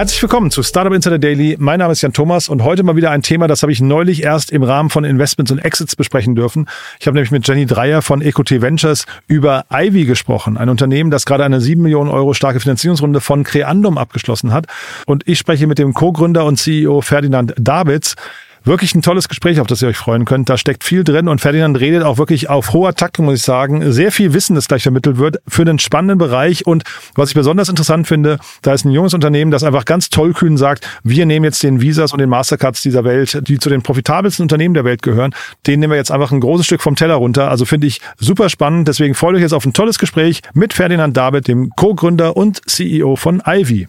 Herzlich willkommen zu Startup Insider Daily. Mein Name ist Jan Thomas und heute mal wieder ein Thema, das habe ich neulich erst im Rahmen von Investments und Exits besprechen dürfen. Ich habe nämlich mit Jenny Dreier von EcoT Ventures über Ivy gesprochen, ein Unternehmen, das gerade eine 7 Millionen Euro starke Finanzierungsrunde von Creandum abgeschlossen hat. Und ich spreche mit dem Co-Gründer und CEO Ferdinand Davids. Wirklich ein tolles Gespräch, auf das ihr euch freuen könnt. Da steckt viel drin und Ferdinand redet auch wirklich auf hoher Taktung, muss ich sagen. Sehr viel Wissen, das gleich vermittelt wird für einen spannenden Bereich. Und was ich besonders interessant finde, da ist ein junges Unternehmen, das einfach ganz tollkühn sagt, wir nehmen jetzt den Visas und den Mastercards dieser Welt, die zu den profitabelsten Unternehmen der Welt gehören, denen nehmen wir jetzt einfach ein großes Stück vom Teller runter. Also finde ich super spannend. Deswegen freut euch jetzt auf ein tolles Gespräch mit Ferdinand David, dem Co-Gründer und CEO von Ivy.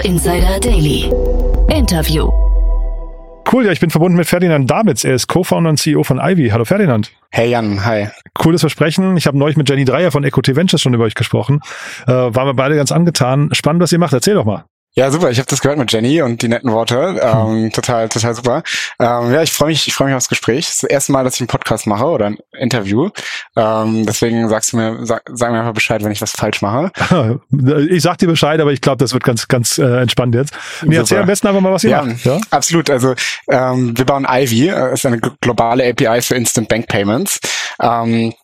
Startup Insider Daily. Interview. Cool, ja, ich bin verbunden mit Ferdinand Damitz. Er ist Co-Founder und CEO von Ivy. Hallo Ferdinand. Hey Jan, hi. Cooles Versprechen. Ich habe neulich mit Jenny Dreier von EcoT Ventures schon über euch gesprochen. Äh, waren wir beide ganz angetan. Spannend, was ihr macht. Erzähl doch mal. Ja, super. Ich habe das gehört mit Jenny und die netten Worte. Ähm, hm. Total, total super. Ähm, ja, ich freue mich, ich freue mich aufs Gespräch. Das ist das erste Mal, dass ich einen Podcast mache oder ein Interview. Ähm, deswegen sagst du mir, sag, sag mir einfach Bescheid, wenn ich was falsch mache. Ich sag dir Bescheid, aber ich glaube, das wird ganz, ganz äh, entspannt jetzt. Nee, erzähl am besten einfach mal, was ihr ja, macht. Ja, absolut. Also ähm, wir bauen Ivy, äh, ist eine globale API für Instant Bank Payments. Ähm,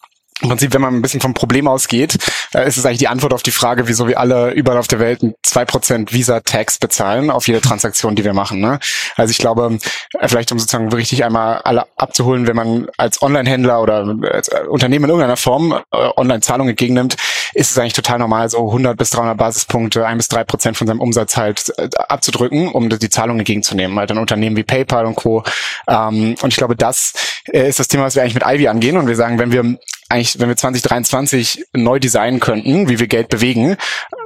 im Prinzip, wenn man ein bisschen vom Problem ausgeht, äh, ist es eigentlich die Antwort auf die Frage, wieso wir alle überall auf der Welt zwei Prozent Visa-Tax bezahlen auf jede Transaktion, die wir machen. Ne? Also ich glaube, äh, vielleicht um sozusagen richtig einmal alle abzuholen, wenn man als Online-Händler oder als äh, Unternehmen in irgendeiner Form Online-Zahlungen entgegennimmt, ist es eigentlich total normal, so 100 bis 300 Basispunkte, ein bis drei Prozent von seinem Umsatz halt abzudrücken, um die Zahlung entgegenzunehmen. Halt ein Unternehmen wie PayPal und Co. Ähm, und ich glaube, das ist das Thema, was wir eigentlich mit Ivy angehen. Und wir sagen, wenn wir eigentlich, wenn wir 2023 neu designen könnten, wie wir Geld bewegen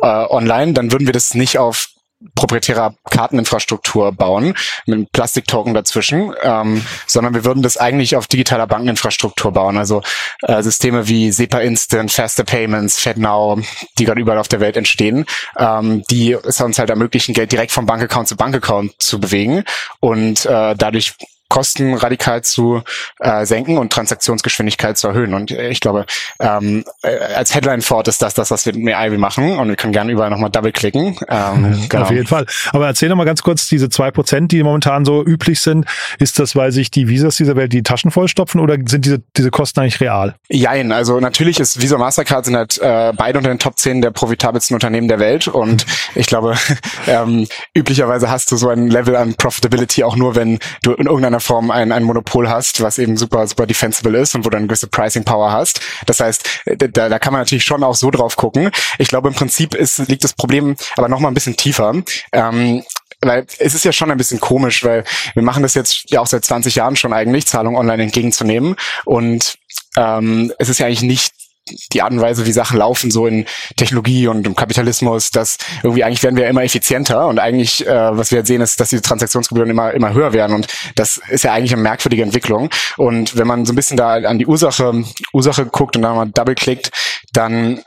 äh, online, dann würden wir das nicht auf proprietärer Karteninfrastruktur bauen, mit einem Plastiktoken dazwischen, ähm, sondern wir würden das eigentlich auf digitaler Bankeninfrastruktur bauen. Also äh, Systeme wie SEPA Instant, Faster Payments, FedNow, die gerade überall auf der Welt entstehen, ähm, die es uns halt ermöglichen, Geld direkt vom Bankaccount zu Bankaccount zu bewegen und äh, dadurch Kosten radikal zu äh, senken und Transaktionsgeschwindigkeit zu erhöhen. Und ich glaube, ähm, äh, als Headline fort ist das das, was wir mit Ivy machen. Und wir können gerne überall nochmal double-klicken. Ähm, genau. Auf jeden Fall. Aber erzähl mal ganz kurz, diese zwei Prozent, die momentan so üblich sind, ist das, weil sich die Visas dieser Welt die Taschen vollstopfen oder sind diese, diese Kosten eigentlich real? Jein, also natürlich ist Visa Mastercard sind halt äh, beide unter den Top 10 der profitabelsten Unternehmen der Welt. Und ich glaube, ähm, üblicherweise hast du so ein Level an Profitability auch nur, wenn du in irgendeiner Form ein, ein Monopol hast, was eben super, super defensible ist und wo du eine gewisse Pricing Power hast. Das heißt, da, da kann man natürlich schon auch so drauf gucken. Ich glaube, im Prinzip ist, liegt das Problem aber noch mal ein bisschen tiefer. Ähm, weil es ist ja schon ein bisschen komisch, weil wir machen das jetzt ja auch seit 20 Jahren schon eigentlich, Zahlungen online entgegenzunehmen. Und ähm, es ist ja eigentlich nicht die Art und Weise, wie Sachen laufen, so in Technologie und im Kapitalismus, dass irgendwie eigentlich werden wir immer effizienter und eigentlich, äh, was wir jetzt sehen, ist, dass die Transaktionsgebühren immer, immer höher werden und das ist ja eigentlich eine merkwürdige Entwicklung. Und wenn man so ein bisschen da an die Ursache, Ursache guckt und dann mal double-klickt, dann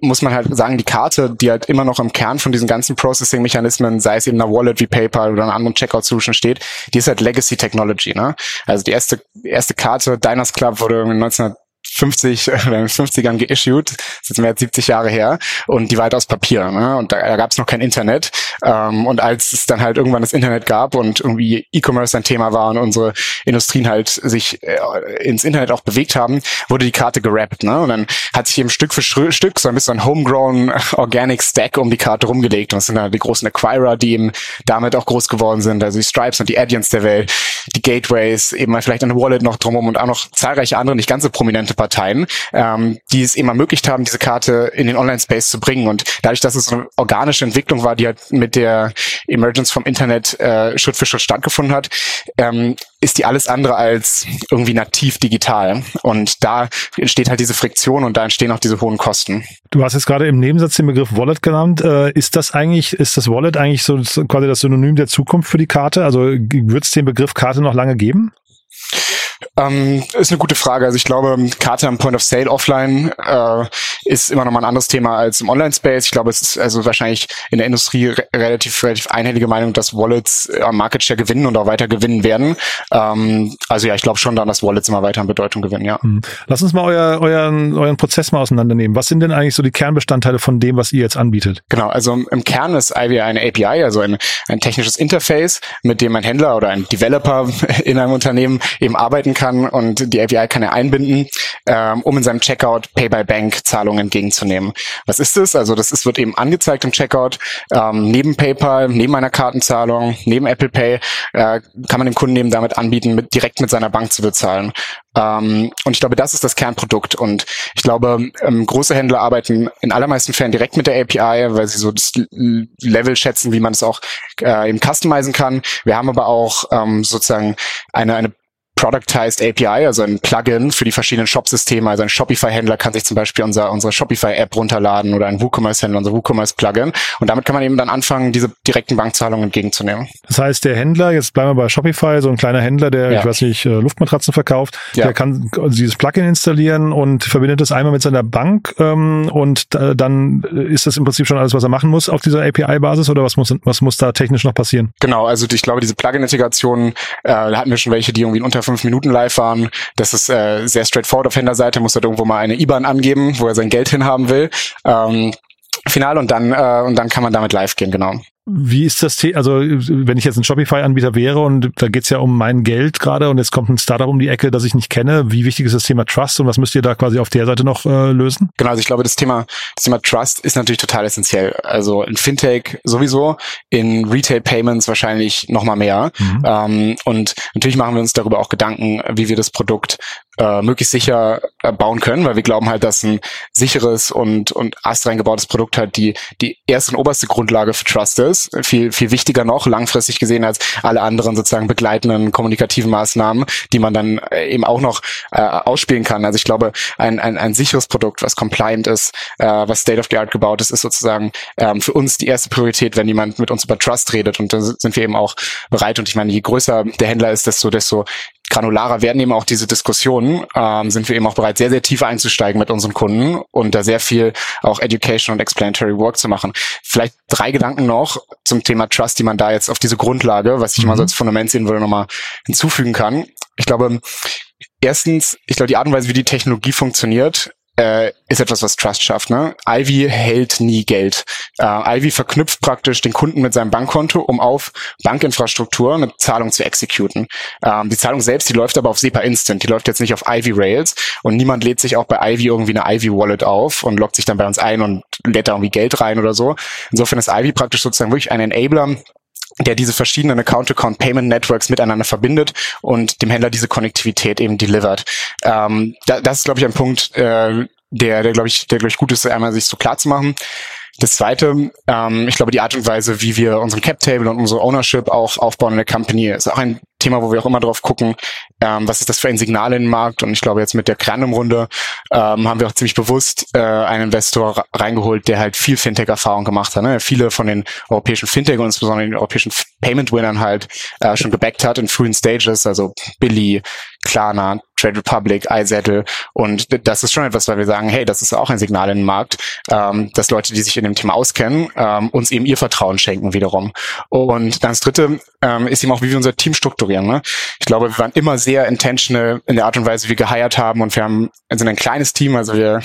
muss man halt sagen, die Karte, die halt immer noch im Kern von diesen ganzen Processing-Mechanismen, sei es eben eine Wallet wie PayPal oder einer anderen Checkout-Solution steht, die ist halt Legacy Technology. Ne? Also die erste, erste Karte, Diners Club, wurde 19 50 oder in den 50ern geissued, das ist mehr als 70 Jahre her, und die war halt aus Papier. Ne? Und da, da gab es noch kein Internet. Ähm, und als es dann halt irgendwann das Internet gab und irgendwie E-Commerce ein Thema war und unsere Industrien halt sich äh, ins Internet auch bewegt haben, wurde die Karte gerappt. Ne? Und dann hat sich eben Stück für Stück so ein bisschen ein homegrown Organic Stack um die Karte rumgelegt. Und das sind dann die großen Acquirer, die eben damit auch groß geworden sind, also die Stripes und die Addients der Welt, die Gateways, eben mal vielleicht eine Wallet noch drumherum und auch noch zahlreiche andere, nicht ganz so prominente Parteien, ähm, die es eben ermöglicht haben, diese Karte in den Online-Space zu bringen. Und dadurch, dass es eine organische Entwicklung war, die halt mit der Emergence vom Internet äh, Schritt für Schritt stattgefunden hat, ähm, ist die alles andere als irgendwie nativ digital. Und da entsteht halt diese Friktion und da entstehen auch diese hohen Kosten. Du hast jetzt gerade im Nebensatz den Begriff Wallet genannt. Äh, ist das eigentlich, ist das Wallet eigentlich so quasi das Synonym der Zukunft für die Karte? Also wird es den Begriff Karte noch lange geben? Ähm, ist eine gute Frage. Also ich glaube, Karte am Point of Sale offline äh, ist immer noch mal ein anderes Thema als im Online-Space. Ich glaube, es ist also wahrscheinlich in der Industrie re relativ, relativ einhellige Meinung, dass Wallets äh, am Market Share gewinnen und auch weiter gewinnen werden. Ähm, also ja, ich glaube schon dann, dass Wallets immer weiter an Bedeutung gewinnen, ja. Mhm. Lass uns mal euer, euren, euren Prozess mal auseinandernehmen. Was sind denn eigentlich so die Kernbestandteile von dem, was ihr jetzt anbietet? Genau, also im Kern ist Ivy eine API, also ein, ein technisches Interface, mit dem ein Händler oder ein Developer in einem Unternehmen eben arbeiten kann und die API kann er einbinden, ähm, um in seinem Checkout Pay-by-Bank-Zahlungen entgegenzunehmen. Was ist das? Also das ist, wird eben angezeigt im Checkout. Ähm, neben PayPal, neben einer Kartenzahlung, neben Apple Pay äh, kann man dem Kunden eben damit anbieten, mit, direkt mit seiner Bank zu bezahlen. Ähm, und ich glaube, das ist das Kernprodukt. Und ich glaube, ähm, große Händler arbeiten in allermeisten Fällen direkt mit der API, weil sie so das Level schätzen, wie man es auch äh, eben customizen kann. Wir haben aber auch ähm, sozusagen eine, eine Productized API, also ein Plugin für die verschiedenen Shop-Systeme. Also ein Shopify-Händler kann sich zum Beispiel unser, unsere Shopify-App runterladen oder ein WooCommerce-Händler, unser WooCommerce-Plugin. Und damit kann man eben dann anfangen, diese direkten Bankzahlungen entgegenzunehmen. Das heißt, der Händler, jetzt bleiben wir bei Shopify, so ein kleiner Händler, der, ja. ich weiß nicht, äh, Luftmatratzen verkauft, ja. der kann dieses Plugin installieren und verbindet es einmal mit seiner Bank ähm, und äh, dann ist das im Prinzip schon alles, was er machen muss auf dieser API-Basis oder was muss, was muss da technisch noch passieren? Genau, also ich glaube, diese Plugin-Integration, äh, da hatten wir schon welche, die irgendwie unter fünf Minuten live waren. Das ist äh, sehr straightforward auf Händlerseite, muss halt irgendwo mal eine IBAN angeben, wo er sein Geld hinhaben will. Ähm, final und dann äh, und dann kann man damit live gehen, genau. Wie ist das Thema? Also, wenn ich jetzt ein Shopify-Anbieter wäre und da geht's ja um mein Geld gerade und jetzt kommt ein Startup um die Ecke, das ich nicht kenne, wie wichtig ist das Thema Trust und was müsst ihr da quasi auf der Seite noch äh, lösen? Genau, also ich glaube, das Thema, das Thema Trust ist natürlich total essentiell. Also in Fintech sowieso, in Retail Payments wahrscheinlich noch mal mehr. Mhm. Ähm, und natürlich machen wir uns darüber auch Gedanken, wie wir das Produkt äh, möglichst sicher äh, bauen können, weil wir glauben halt, dass ein sicheres und, und astrein gebautes Produkt halt die, die erste und oberste Grundlage für Trust ist. Viel, viel wichtiger noch, langfristig gesehen, als alle anderen sozusagen begleitenden kommunikativen Maßnahmen, die man dann äh, eben auch noch äh, ausspielen kann. Also ich glaube, ein, ein, ein sicheres Produkt, was compliant ist, äh, was State of the Art gebaut ist, ist sozusagen ähm, für uns die erste Priorität, wenn jemand mit uns über Trust redet. Und da sind wir eben auch bereit. Und ich meine, je größer der Händler ist, desto, desto granularer werden eben auch diese Diskussionen, ähm, sind wir eben auch bereit, sehr, sehr tief einzusteigen mit unseren Kunden und da sehr viel auch Education und Explanatory Work zu machen. Vielleicht drei Gedanken noch zum Thema Trust, die man da jetzt auf diese Grundlage, was ich mhm. immer so als Fundament sehen würde, nochmal hinzufügen kann. Ich glaube, erstens, ich glaube, die Art und Weise, wie die Technologie funktioniert, äh, ist etwas, was Trust schafft. Ne? Ivy hält nie Geld. Äh, Ivy verknüpft praktisch den Kunden mit seinem Bankkonto, um auf Bankinfrastruktur eine Zahlung zu exekuten. Ähm, die Zahlung selbst, die läuft aber auf SEPA Instant. Die läuft jetzt nicht auf Ivy Rails und niemand lädt sich auch bei Ivy irgendwie eine Ivy Wallet auf und loggt sich dann bei uns ein und lädt da irgendwie Geld rein oder so. Insofern ist Ivy praktisch sozusagen wirklich ein Enabler, der diese verschiedenen Account-to-Account-Payment-Networks miteinander verbindet und dem Händler diese Konnektivität eben delivert. Ähm, da, das ist, glaube ich, ein Punkt, äh, der, der glaube ich, der glaube ich gut ist, einmal sich so klar zu machen. Das zweite, ähm, ich glaube, die Art und Weise, wie wir unseren Cap-Table und unsere Ownership auch aufbauen in der Company, ist auch ein Thema, wo wir auch immer drauf gucken, ähm, was ist das für ein Signal in den Markt. Und ich glaube, jetzt mit der Kernum-Runde ähm, haben wir auch ziemlich bewusst äh, einen Investor reingeholt, der halt viel Fintech-Erfahrung gemacht hat. Ne? Viele von den europäischen Fintech und insbesondere den europäischen Payment-Winnern halt äh, schon gebackt hat in frühen Stages, also Billy, Klarna, Trade Republic, iZettle. Und das ist schon etwas, weil wir sagen, hey, das ist auch ein Signal in den Markt, ähm, dass Leute, die sich in dem Thema auskennen, ähm, uns eben ihr Vertrauen schenken wiederum. Und dann das Dritte ähm, ist eben auch, wie wir unser Team strukturieren. Ne? Ich glaube, wir waren immer sehr intentional in der Art und Weise, wie wir geheiert haben und wir haben sind ein kleines Team, also wir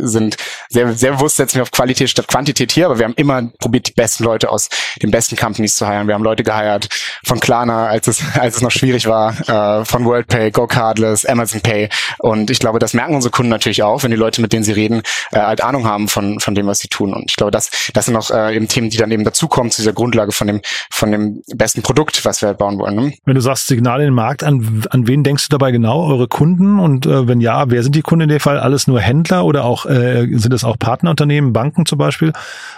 sind sehr, sehr bewusst setzen wir auf Qualität statt Quantität hier, aber wir haben immer probiert, die besten Leute aus den besten Companies zu heiren. Wir haben Leute geheiert von Klarna, als es, als es noch schwierig war, äh, von WorldPay, GoCardless, Amazon Pay. Und ich glaube, das merken unsere Kunden natürlich auch, wenn die Leute, mit denen sie reden, äh, halt Ahnung haben von, von dem, was sie tun. Und ich glaube, das, das sind auch äh, eben Themen, die dann eben dazukommen zu dieser Grundlage von dem, von dem besten Produkt, was wir halt bauen wollen. Ne? Wenn du sagst Signale im Markt, an, an wen denkst du dabei genau? Eure Kunden? Und äh, wenn ja, wer sind die Kunden in dem Fall? Alles nur Händler oder auch äh, sind es auch Partnerunternehmen, Banken zum Beispiel?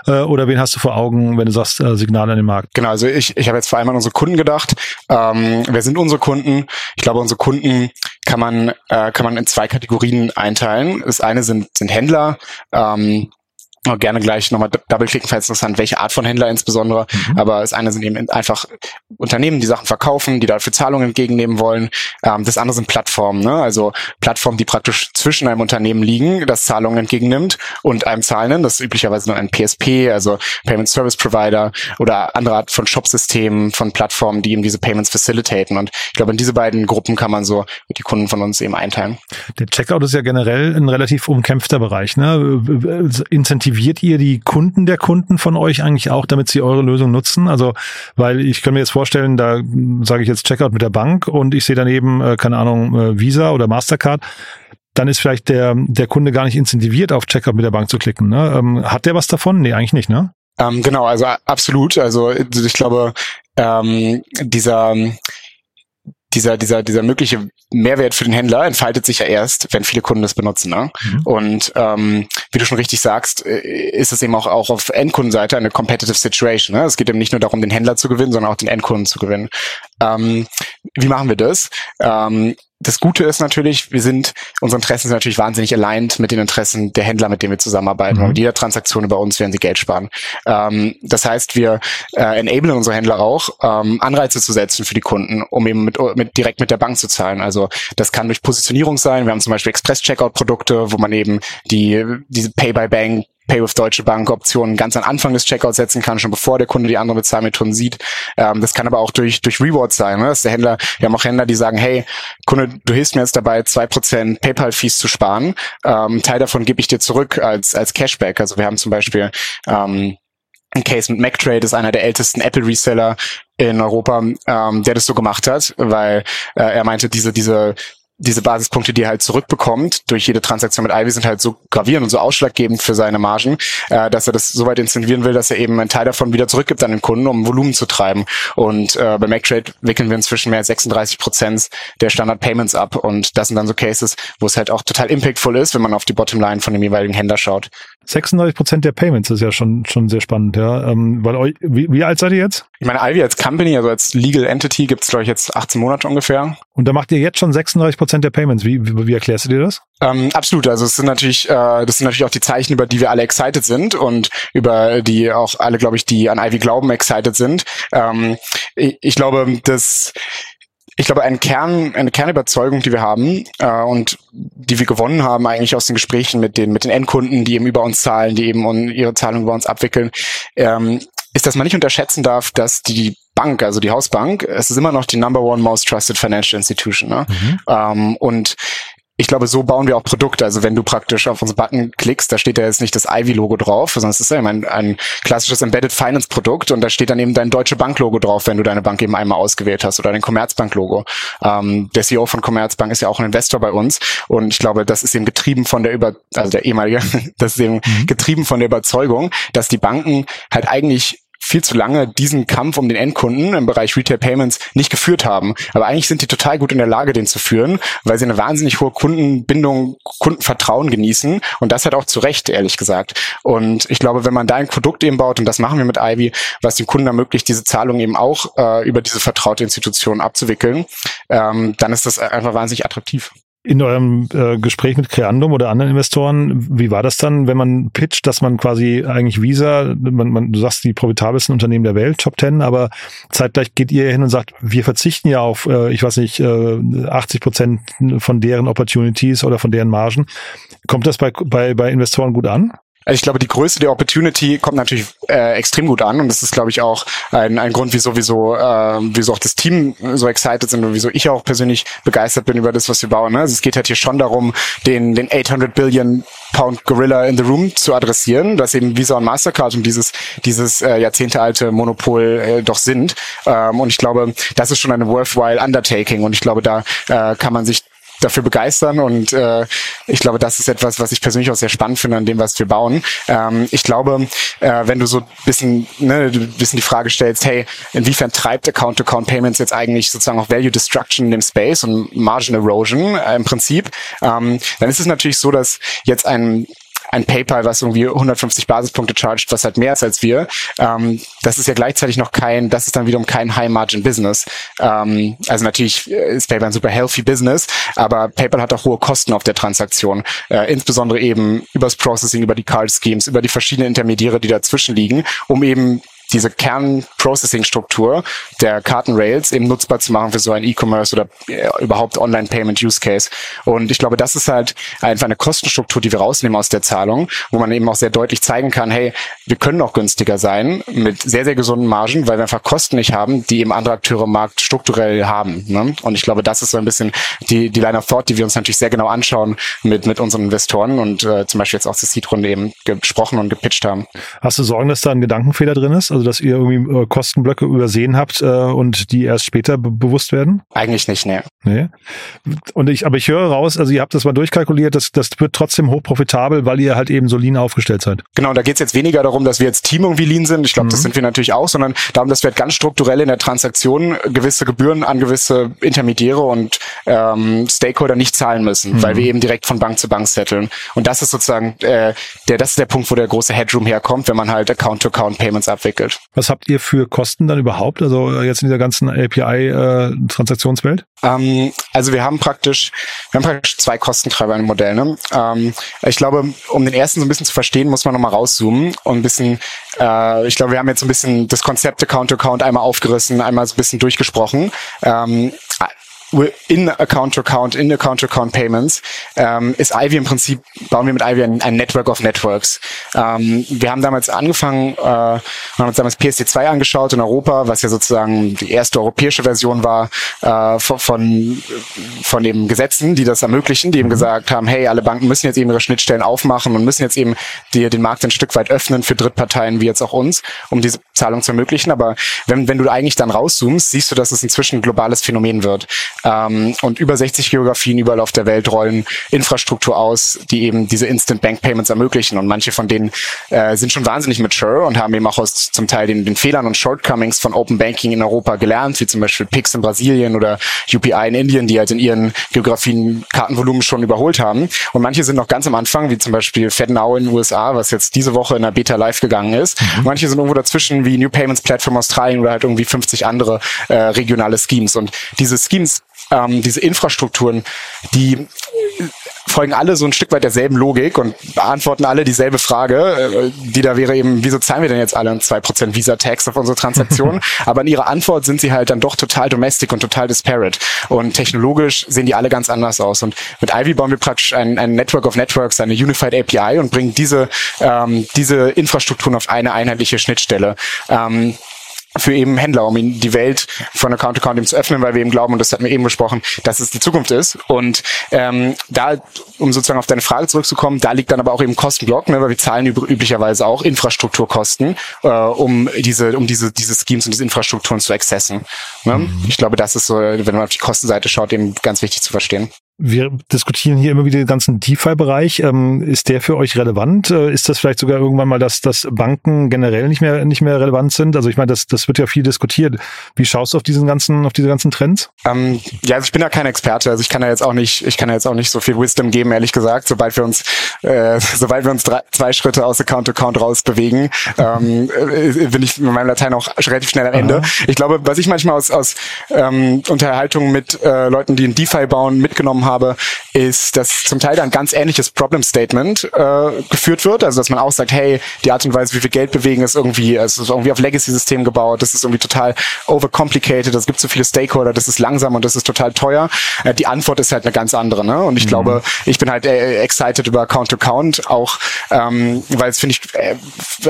Äh, oder wen hast du vor Augen, wenn du sagst äh, Signale an den Markt? Genau, also ich, ich habe jetzt vor allem an unsere Kunden gedacht. Ähm, wer sind unsere Kunden? Ich glaube, unsere Kunden kann man, äh, kann man in zwei Kategorien einteilen. Das eine sind, sind Händler, ähm, gerne gleich nochmal double-klicken, falls interessant, welche Art von Händler insbesondere. Mhm. Aber das eine sind eben einfach Unternehmen, die Sachen verkaufen, die dafür Zahlungen entgegennehmen wollen. Ähm, das andere sind Plattformen, ne? also Plattformen, die praktisch zwischen einem Unternehmen liegen, das Zahlungen entgegennimmt und einem Zahlenden. Das ist üblicherweise nur ein PSP, also Payment Service Provider oder andere Art von Shopsystemen, von Plattformen, die eben diese Payments facilitaten. Und ich glaube, in diese beiden Gruppen kann man so die Kunden von uns eben einteilen. Der Checkout ist ja generell ein relativ umkämpfter Bereich. Ne? Incentiviert ihr die Kunden der Kunden von euch eigentlich auch, damit sie eure Lösung nutzen? Also, weil ich kann mir jetzt vorstellen, da sage ich jetzt Checkout mit der Bank und ich sehe daneben, äh, keine Ahnung, äh, Visa oder Mastercard dann ist vielleicht der, der Kunde gar nicht incentiviert, auf Checkout mit der Bank zu klicken. Ne? Ähm, hat der was davon? Nee, eigentlich nicht, ne? Ähm, genau, also absolut. Also ich glaube, ähm, dieser dieser, dieser, dieser mögliche Mehrwert für den Händler entfaltet sich ja erst, wenn viele Kunden das benutzen. Ne? Mhm. Und ähm, wie du schon richtig sagst, äh, ist es eben auch, auch auf Endkundenseite eine competitive situation. Ne? Es geht eben nicht nur darum, den Händler zu gewinnen, sondern auch den Endkunden zu gewinnen. Ähm, wie machen wir das? Ähm, das Gute ist natürlich, wir sind, unsere Interessen sind natürlich wahnsinnig aligned mit den Interessen der Händler, mit denen wir zusammenarbeiten. Mhm. mit jeder Transaktion über uns werden sie Geld sparen. Ähm, das heißt, wir äh, enablen unsere Händler auch, ähm, Anreize zu setzen für die Kunden, um eben mit, mit, direkt mit der Bank zu zahlen. Also das kann durch Positionierung sein. Wir haben zum Beispiel Express-Checkout-Produkte, wo man eben die, diese Pay-by-Bank Pay with Deutsche Bank Optionen ganz am Anfang des Checkouts setzen kann, schon bevor der Kunde die anderen Bezahlmethoden sieht. Ähm, das kann aber auch durch, durch Rewards sein. Ne? Dass der Händler, wir haben auch Händler, die sagen, hey, Kunde, du hilfst mir jetzt dabei, zwei Prozent PayPal-Fees zu sparen. Ähm, Teil davon gebe ich dir zurück als, als Cashback. Also wir haben zum Beispiel ähm, ein Case mit MacTrade ist einer der ältesten Apple-Reseller in Europa, ähm, der das so gemacht hat, weil äh, er meinte, diese, diese diese Basispunkte, die er halt zurückbekommt durch jede Transaktion mit Ivy, sind halt so gravierend und so ausschlaggebend für seine Margen, äh, dass er das so weit incentivieren will, dass er eben einen Teil davon wieder zurückgibt an den Kunden, um Volumen zu treiben. Und äh, bei MacTrade wickeln wir inzwischen mehr als 36 Prozent der Standard Payments ab. Und das sind dann so Cases, wo es halt auch total impactful ist, wenn man auf die Bottomline von dem jeweiligen Händler schaut. 36 Prozent der Payments ist ja schon schon sehr spannend, ja. Ähm, weil euch, wie, wie alt seid ihr jetzt? Ich meine, Ivy als Company, also als Legal Entity, gibt's glaube ich jetzt 18 Monate ungefähr. Und da macht ihr jetzt schon 36 Prozent der Payments. Wie, wie, wie erklärst du dir das? Ähm, absolut. Also es sind natürlich, äh, das sind natürlich auch die Zeichen, über die wir alle excited sind und über die auch alle, glaube ich, die an Ivy glauben, excited sind. Ähm, ich, ich glaube, dass ich glaube, ein Kern, eine Kernüberzeugung, die wir haben äh, und die wir gewonnen haben eigentlich aus den Gesprächen mit den mit den Endkunden, die eben über uns zahlen, die eben ihre Zahlungen über uns abwickeln, ähm, ist, dass man nicht unterschätzen darf, dass die Bank, also die Hausbank, es ist immer noch die Number One Most Trusted Financial Institution. Ne? Mhm. Ähm, und ich glaube, so bauen wir auch Produkte. Also wenn du praktisch auf unseren Button klickst, da steht ja jetzt nicht das Ivy-Logo drauf, sondern es ist eben ein, ein klassisches Embedded Finance-Produkt und da steht dann eben dein Deutsche Bank-Logo drauf, wenn du deine Bank eben einmal ausgewählt hast oder dein Commerzbank-Logo. Ähm, der CEO von Commerzbank ist ja auch ein Investor bei uns und ich glaube, das ist eben getrieben von der über, also der ehemalige, das ist eben mhm. getrieben von der Überzeugung, dass die Banken halt eigentlich viel zu lange diesen Kampf um den Endkunden im Bereich Retail Payments nicht geführt haben. Aber eigentlich sind die total gut in der Lage, den zu führen, weil sie eine wahnsinnig hohe Kundenbindung, Kundenvertrauen genießen und das hat auch zu Recht, ehrlich gesagt. Und ich glaube, wenn man da ein Produkt eben baut, und das machen wir mit Ivy, was dem Kunden ermöglicht, diese Zahlung eben auch äh, über diese vertraute Institution abzuwickeln, ähm, dann ist das einfach wahnsinnig attraktiv in eurem äh, Gespräch mit Creandum oder anderen Investoren, wie war das dann, wenn man pitcht, dass man quasi eigentlich Visa, man, man, du sagst die profitabelsten Unternehmen der Welt, Top Ten, aber zeitgleich geht ihr hin und sagt, wir verzichten ja auf, äh, ich weiß nicht, äh, 80 Prozent von deren Opportunities oder von deren Margen. Kommt das bei, bei, bei Investoren gut an? Also ich glaube, die Größe der Opportunity kommt natürlich äh, extrem gut an und das ist, glaube ich, auch ein, ein Grund, wieso, wieso, äh, wieso auch das Team so excited sind und wieso ich auch persönlich begeistert bin über das, was wir bauen. Ne? Also es geht halt hier schon darum, den, den 800 Billion Pound Gorilla in the Room zu adressieren, dass eben Visa und Mastercard und dieses, dieses äh, jahrzehntealte Monopol äh, doch sind. Ähm, und ich glaube, das ist schon eine worthwhile Undertaking und ich glaube, da äh, kann man sich dafür begeistern und äh, ich glaube, das ist etwas, was ich persönlich auch sehr spannend finde an dem, was wir bauen. Ähm, ich glaube, äh, wenn du so ein bisschen, ne, bisschen die Frage stellst, hey, inwiefern treibt Account-to-Account-Payments jetzt eigentlich sozusagen auch Value Destruction in dem Space und Margin Erosion äh, im Prinzip, ähm, dann ist es natürlich so, dass jetzt ein ein PayPal, was irgendwie 150 Basispunkte chargt, was halt mehr ist als wir. Ähm, das ist ja gleichzeitig noch kein, das ist dann wiederum kein High-Margin-Business. Ähm, also natürlich ist PayPal ein super healthy Business, aber PayPal hat auch hohe Kosten auf der Transaktion, äh, insbesondere eben übers Processing, über die Card Schemes, über die verschiedenen Intermediäre, die dazwischen liegen, um eben diese Kern-Processing-Struktur der Kartenrails eben nutzbar zu machen für so ein E-Commerce oder äh, überhaupt Online-Payment-Use-Case. Und ich glaube, das ist halt einfach eine Kostenstruktur, die wir rausnehmen aus der Zahlung, wo man eben auch sehr deutlich zeigen kann, hey, wir können auch günstiger sein mit sehr, sehr gesunden Margen, weil wir einfach Kosten nicht haben, die eben andere Akteure im Markt strukturell haben. Ne? Und ich glaube, das ist so ein bisschen die, die Line of Thought, die wir uns natürlich sehr genau anschauen mit, mit unseren Investoren und äh, zum Beispiel jetzt auch zur Seed-Runde eben gesprochen und gepitcht haben. Hast du Sorgen, dass da ein Gedankenfehler drin ist? Also dass ihr irgendwie äh, Kostenblöcke übersehen habt äh, und die erst später bewusst werden? Eigentlich nicht, nee. nee. Und ich, aber ich höre raus, also ihr habt das mal durchkalkuliert, das, das wird trotzdem hochprofitabel, weil ihr halt eben so lean aufgestellt seid. Genau, da geht es jetzt weniger darum, dass wir jetzt Team irgendwie lean sind. Ich glaube, mhm. das sind wir natürlich auch, sondern darum, dass wir halt ganz strukturell in der Transaktion gewisse Gebühren an gewisse Intermediäre und ähm, Stakeholder nicht zahlen müssen, mhm. weil wir eben direkt von Bank zu Bank setteln. Und das ist sozusagen äh, der, das ist der Punkt, wo der große Headroom herkommt, wenn man halt Account-to-Account-Payments abwickelt entwickelt. Was habt ihr für Kosten dann überhaupt, also äh, jetzt in dieser ganzen API-Transaktionswelt? Äh, ähm, also wir haben praktisch, wir haben praktisch zwei Kostentreiber im Modell. Ne? Ähm, ich glaube, um den ersten so ein bisschen zu verstehen, muss man nochmal rauszoomen und ein bisschen, äh, ich glaube, wir haben jetzt so ein bisschen das Konzept Account-to-Account einmal aufgerissen, einmal so ein bisschen durchgesprochen. Ähm, in Account-to-Account, in Account-to-Account Payments, ähm, ist Ivy im Prinzip, bauen wir mit Ivy ein, ein Network of Networks. Ähm, wir haben damals angefangen, äh, haben uns damals PSD2 angeschaut in Europa, was ja sozusagen die erste europäische Version war äh, von, von den Gesetzen, die das ermöglichen, die eben mhm. gesagt haben, hey, alle Banken müssen jetzt eben ihre Schnittstellen aufmachen und müssen jetzt eben die, den Markt ein Stück weit öffnen für Drittparteien wie jetzt auch uns, um diese Zahlung zu ermöglichen. Aber wenn, wenn du eigentlich dann rauszoomst, siehst du, dass es inzwischen ein globales Phänomen wird. Ähm, und über 60 Geografien überall auf der Welt rollen Infrastruktur aus, die eben diese Instant Bank Payments ermöglichen. Und manche von denen äh, sind schon wahnsinnig mature und haben eben auch aus zum Teil den, den Fehlern und Shortcomings von Open Banking in Europa gelernt, wie zum Beispiel Pix in Brasilien oder UPI in Indien, die halt in ihren Geografien Kartenvolumen schon überholt haben. Und manche sind noch ganz am Anfang, wie zum Beispiel FedNow in den USA, was jetzt diese Woche in der Beta live gegangen ist. Mhm. Manche sind irgendwo dazwischen wie New Payments Platform Australien oder halt irgendwie 50 andere äh, regionale Schemes. Und diese Schemes ähm, diese Infrastrukturen, die folgen alle so ein Stück weit derselben Logik und beantworten alle dieselbe Frage, äh, die da wäre eben, wieso zahlen wir denn jetzt alle zwei Prozent Visa-Tax auf unsere Transaktionen? Aber in ihrer Antwort sind sie halt dann doch total domestic und total disparate. Und technologisch sehen die alle ganz anders aus. Und mit Ivy bauen wir praktisch ein, ein Network of Networks, eine Unified API und bringen diese, ähm, diese Infrastrukturen auf eine einheitliche Schnittstelle. Ähm, für eben Händler, um ihnen die Welt von Account to Account eben zu öffnen, weil wir eben glauben, und das hatten wir eben besprochen, dass es die Zukunft ist. Und ähm, da, um sozusagen auf deine Frage zurückzukommen, da liegt dann aber auch eben Kostenblock, ne, weil wir zahlen üblicherweise auch Infrastrukturkosten, äh, um diese, um diese, diese Schemes und diese Infrastrukturen zu accessen. Ne? Mhm. Ich glaube, das ist so, wenn man auf die Kostenseite schaut, eben ganz wichtig zu verstehen. Wir diskutieren hier immer wieder den ganzen DeFi-Bereich. Ähm, ist der für euch relevant? Äh, ist das vielleicht sogar irgendwann mal, dass, dass Banken generell nicht mehr, nicht mehr relevant sind? Also ich meine, das, das wird ja viel diskutiert. Wie schaust du auf diesen ganzen, auf diese ganzen Trends? Ähm, ja, also ich bin ja kein Experte. Also ich kann ja jetzt auch nicht, ich kann ja jetzt auch nicht so viel Wisdom geben, ehrlich gesagt. Sobald wir uns, äh, sobald wir uns drei, zwei Schritte aus Account to Account rausbewegen, ähm, äh, bin ich mit meinem Latein auch relativ schnell am Ende. Aha. Ich glaube, was ich manchmal aus, aus ähm, Unterhaltungen mit äh, Leuten, die in DeFi bauen, mitgenommen habe, ist, dass zum Teil ein ganz ähnliches Problem Statement äh, geführt wird. Also dass man auch sagt, hey, die Art und Weise, wie wir Geld bewegen, ist irgendwie, es ist irgendwie auf Legacy-Systemen gebaut, das ist irgendwie total overcomplicated, es gibt so viele Stakeholder, das ist langsam und das ist total teuer. Äh, die Antwort ist halt eine ganz andere. Ne? Und ich mhm. glaube, ich bin halt äh, excited über Account-to-Count, auch ähm, weil es, finde ich, äh,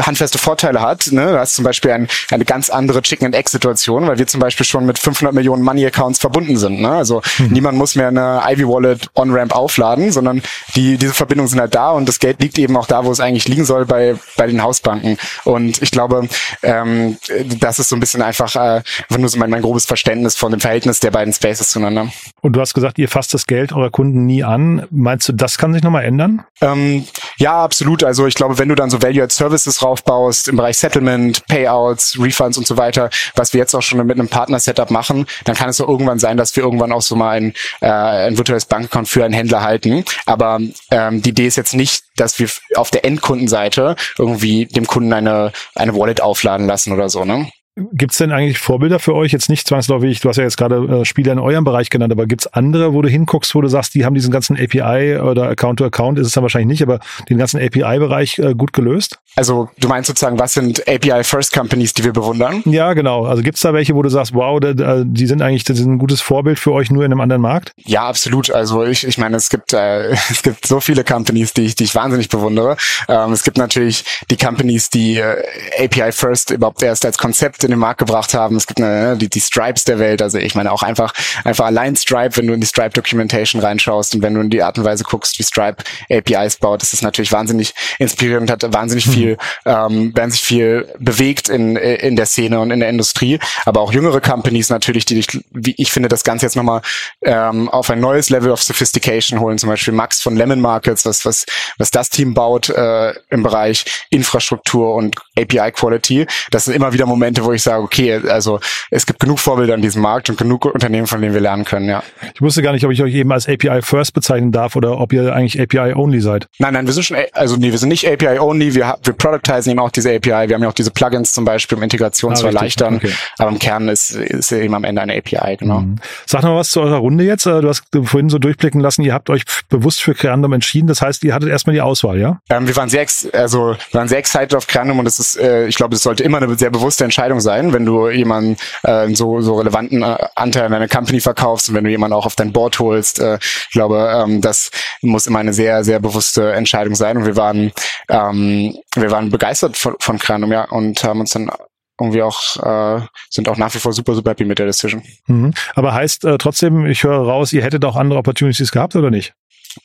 handfeste Vorteile hat. Ne? Du hast zum Beispiel ein, eine ganz andere Chicken-and-Egg-Situation, weil wir zum Beispiel schon mit 500 Millionen Money-Accounts verbunden sind. Ne? Also mhm. niemand muss mehr eine Ivy Wallet On-Ramp aufladen, sondern die, diese Verbindungen sind halt da und das Geld liegt eben auch da, wo es eigentlich liegen soll, bei, bei den Hausbanken. Und ich glaube, ähm, das ist so ein bisschen einfach, äh, einfach nur so mein, mein grobes Verständnis von dem Verhältnis der beiden Spaces zueinander. Und du hast gesagt, ihr fasst das Geld eurer Kunden nie an. Meinst du, das kann sich nochmal ändern? Ähm, ja, absolut. Also ich glaube, wenn du dann so Value-Add Services raufbaust im Bereich Settlement, Payouts, Refunds und so weiter, was wir jetzt auch schon mit einem Partner-Setup machen, dann kann es auch irgendwann sein, dass wir irgendwann auch so mal ein, äh, ein virtuelles Bankaccount für einen Händler halten. Aber ähm, die Idee ist jetzt nicht, dass wir auf der Endkundenseite irgendwie dem Kunden eine, eine Wallet aufladen lassen oder so. Ne? Gibt's denn eigentlich Vorbilder für euch? Jetzt nicht zwangsläufig, du hast ja jetzt gerade äh, Spieler in eurem Bereich genannt, aber gibt's andere, wo du hinguckst, wo du sagst, die haben diesen ganzen API oder Account-to-Account, ist es dann wahrscheinlich nicht, aber den ganzen API-Bereich äh, gut gelöst? Also du meinst sozusagen, was sind API-First-Companies, die wir bewundern? Ja, genau. Also gibt's da welche, wo du sagst, wow, da, die sind eigentlich das ist ein gutes Vorbild für euch nur in einem anderen Markt? Ja, absolut. Also ich, ich meine, es gibt äh, es gibt so viele Companies, die ich, die ich wahnsinnig bewundere. Ähm, es gibt natürlich die Companies, die äh, API-First überhaupt erst als Konzept in den Markt gebracht haben. Es gibt eine, ne, die, die Stripes der Welt. Also ich meine auch einfach, einfach allein Stripe, wenn du in die Stripe Documentation reinschaust und wenn du in die Art und Weise guckst, wie Stripe APIs baut, das ist natürlich wahnsinnig inspirierend, hat wahnsinnig mhm. viel, ähm, wahnsinnig viel bewegt in, in der Szene und in der Industrie. Aber auch jüngere Companies natürlich, die ich, wie ich finde, das Ganze jetzt nochmal ähm, auf ein neues Level of Sophistication holen. Zum Beispiel Max von Lemon Markets, was, was, was das Team baut äh, im Bereich Infrastruktur und API Quality. Das sind immer wieder Momente, wo ich sage, okay, also es gibt genug Vorbilder in diesem Markt und genug Unternehmen, von denen wir lernen können, ja. Ich wusste gar nicht, ob ich euch eben als API First bezeichnen darf oder ob ihr eigentlich API Only seid. Nein, nein, wir sind schon, also nee, wir sind nicht API Only, wir, wir productizen eben auch diese API, wir haben ja auch diese Plugins zum Beispiel, um Integration ah, zu erleichtern, okay. aber im Kern ist, ist eben am Ende eine API, genau. Mhm. Sag noch was zu eurer Runde jetzt. Du hast vorhin so durchblicken lassen, ihr habt euch bewusst für Creandum entschieden, das heißt, ihr hattet erstmal die Auswahl, ja? Ähm, wir waren sehr, also wir waren sehr excited auf Creandum und es ist, äh, ich glaube, es sollte immer eine sehr bewusste Entscheidung sein, wenn du jemanden äh, so, so relevanten äh, Anteil an deiner Company verkaufst und wenn du jemanden auch auf dein Board holst. Äh, ich glaube, ähm, das muss immer eine sehr, sehr bewusste Entscheidung sein. Und wir waren, ähm, wir waren begeistert von, von Kranum, ja, und haben uns dann irgendwie auch äh, sind auch nach wie vor super super happy mit der Decision. Mhm. Aber heißt äh, trotzdem, ich höre raus, ihr hättet auch andere Opportunities gehabt oder nicht?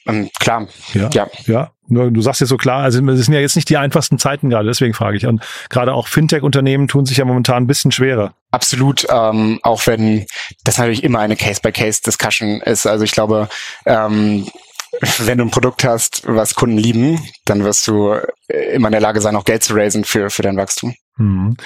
Ähm, klar. Ja. Ja. ja. Du sagst jetzt so klar, also es sind ja jetzt nicht die einfachsten Zeiten gerade, deswegen frage ich. Und gerade auch Fintech-Unternehmen tun sich ja momentan ein bisschen schwerer. Absolut, ähm, auch wenn das natürlich immer eine Case-by-Case-Discussion ist. Also ich glaube, ähm, wenn du ein Produkt hast, was Kunden lieben, dann wirst du immer in der Lage sein, auch Geld zu raisen für, für dein Wachstum. Mhm.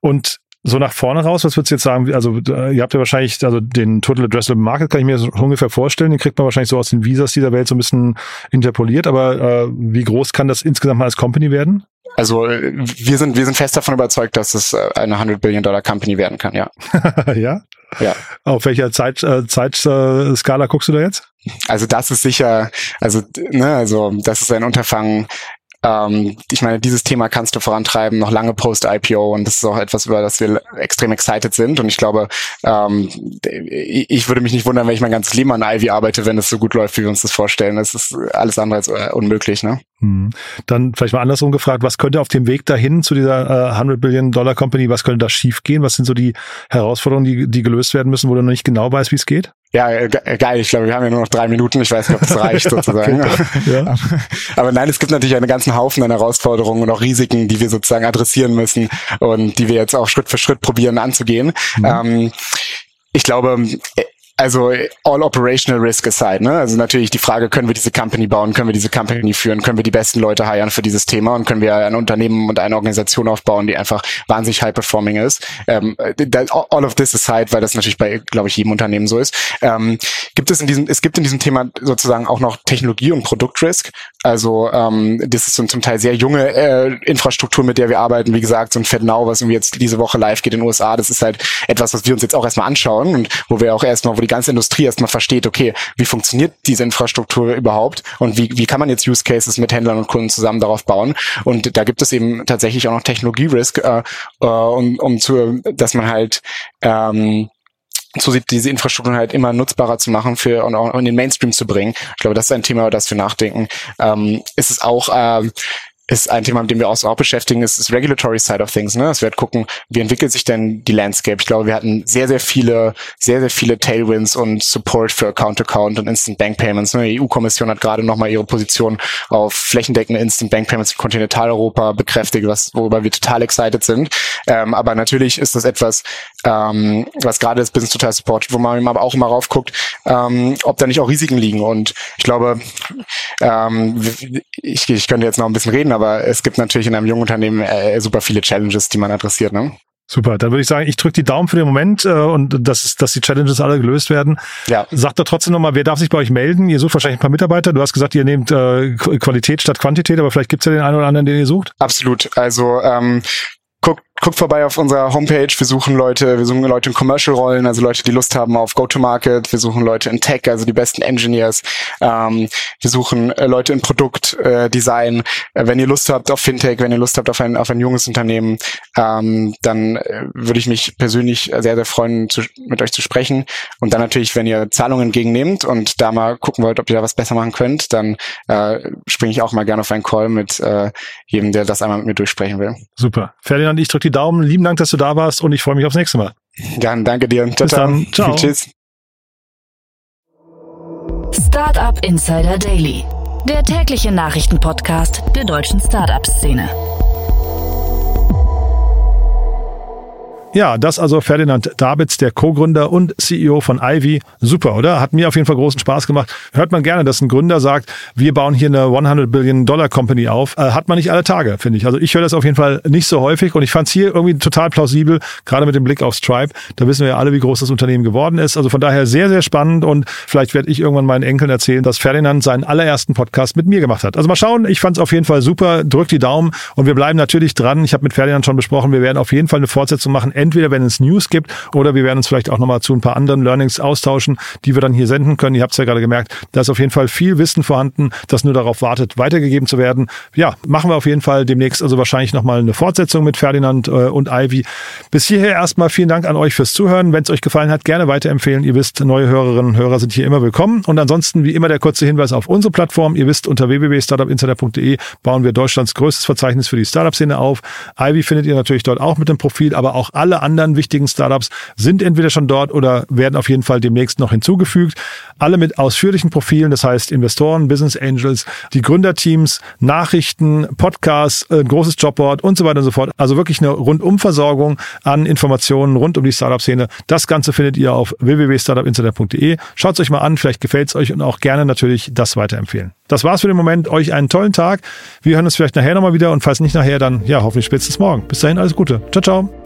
Und so nach vorne raus, was würdest du jetzt sagen? Also ihr habt ja wahrscheinlich, also den Total Addressable Market kann ich mir so ungefähr vorstellen, den kriegt man wahrscheinlich so aus den Visas dieser Welt so ein bisschen interpoliert, aber äh, wie groß kann das insgesamt mal als Company werden? Also wir sind, wir sind fest davon überzeugt, dass es äh, eine 100 Billion Dollar Company werden kann, ja. ja? Ja. Auf welcher Zeit, äh, Zeitskala äh, guckst du da jetzt? Also das ist sicher, also, ne, also das ist ein Unterfangen, ähm, ich meine, dieses Thema kannst du vorantreiben, noch lange post-IPO und das ist auch etwas, über das wir extrem excited sind und ich glaube, ähm, ich würde mich nicht wundern, wenn ich mein ganzes Leben an Ivy arbeite, wenn es so gut läuft, wie wir uns das vorstellen. Das ist alles andere als äh, unmöglich, ne? Hm. Dann vielleicht mal andersrum gefragt, was könnte auf dem Weg dahin zu dieser äh, 100 Billion Dollar Company, was könnte da schiefgehen? Was sind so die Herausforderungen, die, die gelöst werden müssen, wo du noch nicht genau weißt, wie es geht? Ja, geil. Ich glaube, wir haben ja nur noch drei Minuten. Ich weiß nicht, ob es reicht sozusagen. ja. Aber nein, es gibt natürlich einen ganzen Haufen an Herausforderungen und auch Risiken, die wir sozusagen adressieren müssen und die wir jetzt auch Schritt für Schritt probieren anzugehen. Mhm. Ähm, ich glaube, also all operational risk aside, ne? Also natürlich die Frage, können wir diese Company bauen, können wir diese Company führen, können wir die besten Leute hiren für dieses Thema und können wir ein Unternehmen und eine Organisation aufbauen, die einfach wahnsinnig high performing ist. Ähm, all of this aside, weil das natürlich bei, glaube ich, jedem Unternehmen so ist. Ähm, gibt es in diesem, es gibt in diesem Thema sozusagen auch noch Technologie und Produktrisk. Also ähm, das ist so zum Teil sehr junge äh, Infrastruktur, mit der wir arbeiten. Wie gesagt, so ein FedNow, was irgendwie jetzt diese Woche live geht in den USA, das ist halt etwas, was wir uns jetzt auch erstmal anschauen und wo wir auch erstmal, wo die ganze Industrie erstmal versteht, okay, wie funktioniert diese Infrastruktur überhaupt und wie, wie kann man jetzt Use Cases mit Händlern und Kunden zusammen darauf bauen. Und da gibt es eben tatsächlich auch noch Technologie-Risk, äh, äh, um, um zu, dass man halt ähm, so sieht diese Infrastruktur halt immer nutzbarer zu machen für und auch in den Mainstream zu bringen. Ich glaube, das ist ein Thema, über das wir nachdenken. Ähm, ist es auch ähm, ist ein Thema, mit dem wir uns auch beschäftigen, ist das Regulatory Side of Things. Ne? Dass wir halt gucken, wie entwickelt sich denn die Landscape. Ich glaube, wir hatten sehr, sehr viele, sehr, sehr viele Tailwinds und Support für Account-to-Account und Instant Bank Payments. Ne? Die EU-Kommission hat gerade nochmal ihre Position auf flächendeckende Instant Bank Payments in Kontinentaleuropa bekräftigt, was, worüber wir total excited sind. Ähm, aber natürlich ist das etwas, ähm, was gerade das Business total supportet, wo man aber auch immer raufguckt, ähm, ob da nicht auch Risiken liegen. Und ich glaube, ähm, ich, ich könnte jetzt noch ein bisschen reden, aber es gibt natürlich in einem jungen Unternehmen äh, super viele Challenges, die man adressiert. Ne? Super, dann würde ich sagen, ich drücke die Daumen für den Moment äh, und dass, dass die Challenges alle gelöst werden. Ja. Sagt doch trotzdem nochmal, wer darf sich bei euch melden? Ihr sucht wahrscheinlich ein paar Mitarbeiter. Du hast gesagt, ihr nehmt äh, Qualität statt Quantität, aber vielleicht gibt es ja den einen oder anderen, den ihr sucht. Absolut. Also ähm, guckt, guckt vorbei auf unserer Homepage. Wir suchen Leute, wir suchen Leute in Commercial-Rollen, also Leute, die Lust haben auf Go-to-Market. Wir suchen Leute in Tech, also die besten Engineers. Ähm, wir suchen äh, Leute in Produktdesign. Äh, äh, wenn ihr Lust habt auf Fintech, wenn ihr Lust habt auf ein, auf ein junges Unternehmen, ähm, dann äh, würde ich mich persönlich sehr, sehr freuen, zu, mit euch zu sprechen. Und dann natürlich, wenn ihr Zahlungen entgegennehmt und da mal gucken wollt, ob ihr da was besser machen könnt, dann äh, springe ich auch mal gerne auf einen Call mit äh, jedem, der das einmal mit mir durchsprechen will. Super. Ferdinand, ich drücke die Daumen. Lieben Dank, dass du da warst und ich freue mich aufs nächste Mal. Gern, danke dir. Ciao, Bis dann. Ciao. Tschüss. Startup Insider Daily, der tägliche Nachrichtenpodcast der deutschen Startup-Szene. Ja, das also Ferdinand Dabitz, der Co-Gründer und CEO von Ivy. Super, oder? Hat mir auf jeden Fall großen Spaß gemacht. Hört man gerne, dass ein Gründer sagt, wir bauen hier eine 100 Billion Dollar Company auf. Äh, hat man nicht alle Tage, finde ich. Also ich höre das auf jeden Fall nicht so häufig und ich fand es hier irgendwie total plausibel, gerade mit dem Blick auf Stripe. Da wissen wir ja alle, wie groß das Unternehmen geworden ist. Also von daher sehr, sehr spannend und vielleicht werde ich irgendwann meinen Enkeln erzählen, dass Ferdinand seinen allerersten Podcast mit mir gemacht hat. Also mal schauen, ich fand es auf jeden Fall super. Drückt die Daumen und wir bleiben natürlich dran. Ich habe mit Ferdinand schon besprochen, wir werden auf jeden Fall eine Fortsetzung machen entweder wenn es News gibt oder wir werden uns vielleicht auch nochmal zu ein paar anderen Learnings austauschen, die wir dann hier senden können. Ihr habt es ja gerade gemerkt, da ist auf jeden Fall viel Wissen vorhanden, das nur darauf wartet, weitergegeben zu werden. Ja, machen wir auf jeden Fall demnächst also wahrscheinlich nochmal eine Fortsetzung mit Ferdinand äh, und Ivy. Bis hierher erstmal vielen Dank an euch fürs Zuhören. Wenn es euch gefallen hat, gerne weiterempfehlen. Ihr wisst, neue Hörerinnen und Hörer sind hier immer willkommen. Und ansonsten, wie immer, der kurze Hinweis auf unsere Plattform. Ihr wisst, unter www.startupinsider.de bauen wir Deutschlands größtes Verzeichnis für die Startup-Szene auf. Ivy findet ihr natürlich dort auch mit dem Profil, aber auch alle anderen wichtigen Startups sind entweder schon dort oder werden auf jeden Fall demnächst noch hinzugefügt. Alle mit ausführlichen Profilen, das heißt Investoren, Business Angels, die Gründerteams, Nachrichten, Podcasts, ein großes Jobboard und so weiter und so fort. Also wirklich eine Rundumversorgung an Informationen rund um die Startup-Szene. Das Ganze findet ihr auf www.startupinsider.de. Schaut es euch mal an, vielleicht gefällt es euch und auch gerne natürlich das weiterempfehlen. Das war's für den Moment. Euch einen tollen Tag. Wir hören uns vielleicht nachher nochmal wieder und falls nicht nachher, dann ja, hoffentlich spätestens morgen. Bis dahin alles Gute. Ciao, ciao.